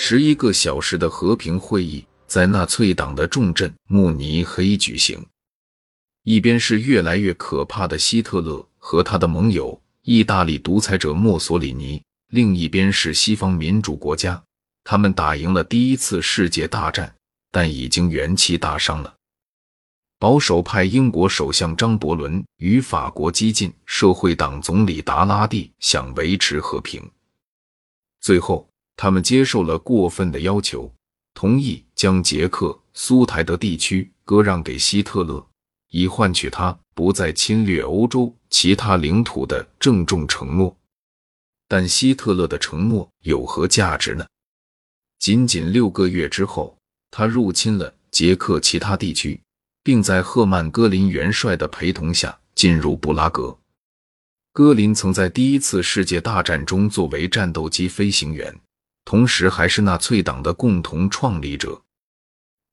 十一个小时的和平会议在纳粹党的重镇慕尼黑举行。一边是越来越可怕的希特勒和他的盟友意大利独裁者墨索里尼，另一边是西方民主国家。他们打赢了第一次世界大战，但已经元气大伤了。保守派英国首相张伯伦与法国激进社会党总理达拉蒂想维持和平，最后他们接受了过分的要求，同意将捷克苏台德地区割让给希特勒，以换取他不再侵略欧洲其他领土的郑重承诺。但希特勒的承诺有何价值呢？仅仅六个月之后，他入侵了捷克其他地区。并在赫曼·戈林元帅的陪同下进入布拉格。戈林曾在第一次世界大战中作为战斗机飞行员，同时还是纳粹党的共同创立者。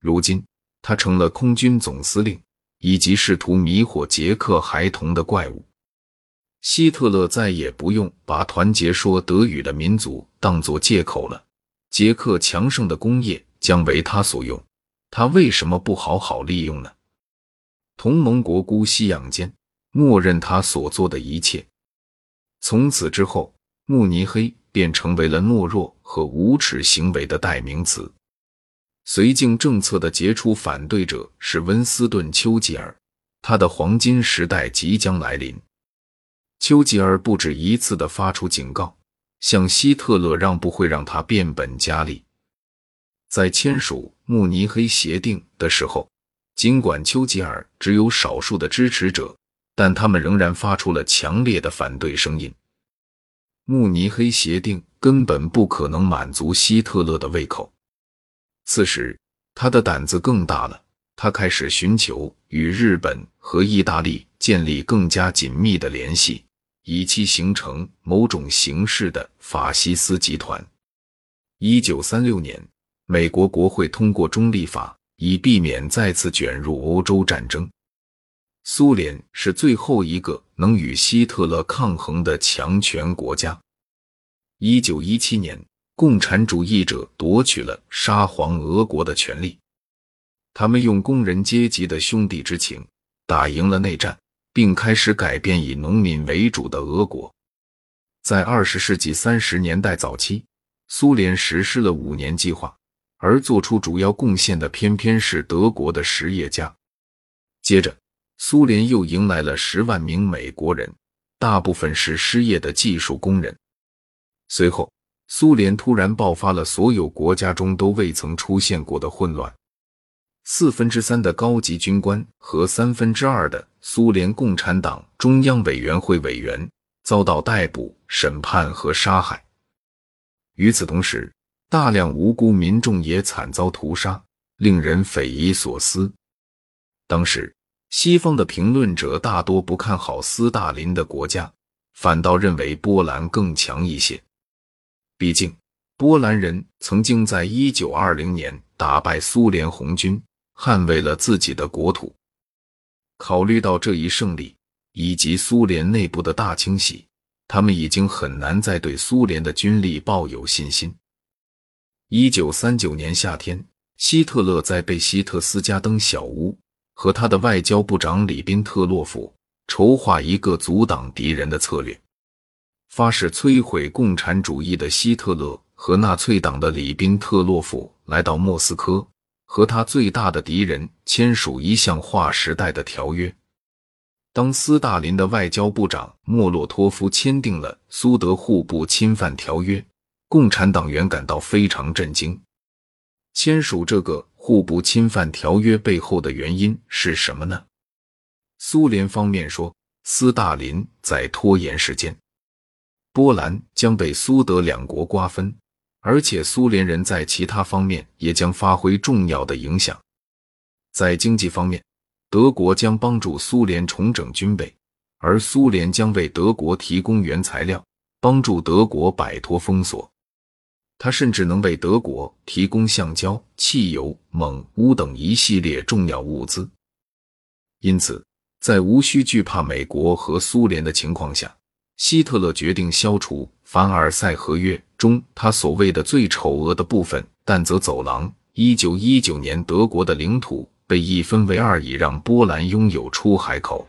如今，他成了空军总司令，以及试图迷惑捷克孩童的怪物。希特勒再也不用把团结说德语的民族当作借口了。捷克强盛的工业将为他所用，他为什么不好好利用呢？同盟国姑息养奸，默认他所做的一切。从此之后，慕尼黑便成为了懦弱和无耻行为的代名词。绥靖政策的杰出反对者是温斯顿·丘吉尔，他的黄金时代即将来临。丘吉尔不止一次地发出警告，向希特勒让步会让他变本加厉。在签署慕尼黑协定的时候。尽管丘吉尔只有少数的支持者，但他们仍然发出了强烈的反对声音。慕尼黑协定根本不可能满足希特勒的胃口。此时，他的胆子更大了，他开始寻求与日本和意大利建立更加紧密的联系，以期形成某种形式的法西斯集团。一九三六年，美国国会通过中立法。以避免再次卷入欧洲战争，苏联是最后一个能与希特勒抗衡的强权国家。一九一七年，共产主义者夺取了沙皇俄国的权利，他们用工人阶级的兄弟之情打赢了内战，并开始改变以农民为主的俄国。在二十世纪三十年代早期，苏联实施了五年计划。而做出主要贡献的偏偏是德国的实业家。接着，苏联又迎来了十万名美国人，大部分是失业的技术工人。随后，苏联突然爆发了所有国家中都未曾出现过的混乱，四分之三的高级军官和三分之二的苏联共产党中央委员会委员遭到逮捕、审判和杀害。与此同时，大量无辜民众也惨遭屠杀，令人匪夷所思。当时，西方的评论者大多不看好斯大林的国家，反倒认为波兰更强一些。毕竟，波兰人曾经在1920年打败苏联红军，捍卫了自己的国土。考虑到这一胜利以及苏联内部的大清洗，他们已经很难再对苏联的军力抱有信心。一九三九年夏天，希特勒在贝希特斯加登小屋和他的外交部长里宾特洛夫筹划一个阻挡敌人的策略。发誓摧毁共产主义的希特勒和纳粹党的里宾特洛夫来到莫斯科，和他最大的敌人签署一项划时代的条约。当斯大林的外交部长莫洛托夫签订了苏德互不侵犯条约。共产党员感到非常震惊。签署这个互不侵犯条约背后的原因是什么呢？苏联方面说，斯大林在拖延时间，波兰将被苏德两国瓜分，而且苏联人在其他方面也将发挥重要的影响。在经济方面，德国将帮助苏联重整军备，而苏联将为德国提供原材料，帮助德国摆脱封锁。他甚至能为德国提供橡胶、汽油、锰、钨等一系列重要物资。因此，在无需惧怕美国和苏联的情况下，希特勒决定消除凡尔赛合约中他所谓的最丑恶的部分——但泽走廊。一九一九年，德国的领土被一分为二，以让波兰拥有出海口。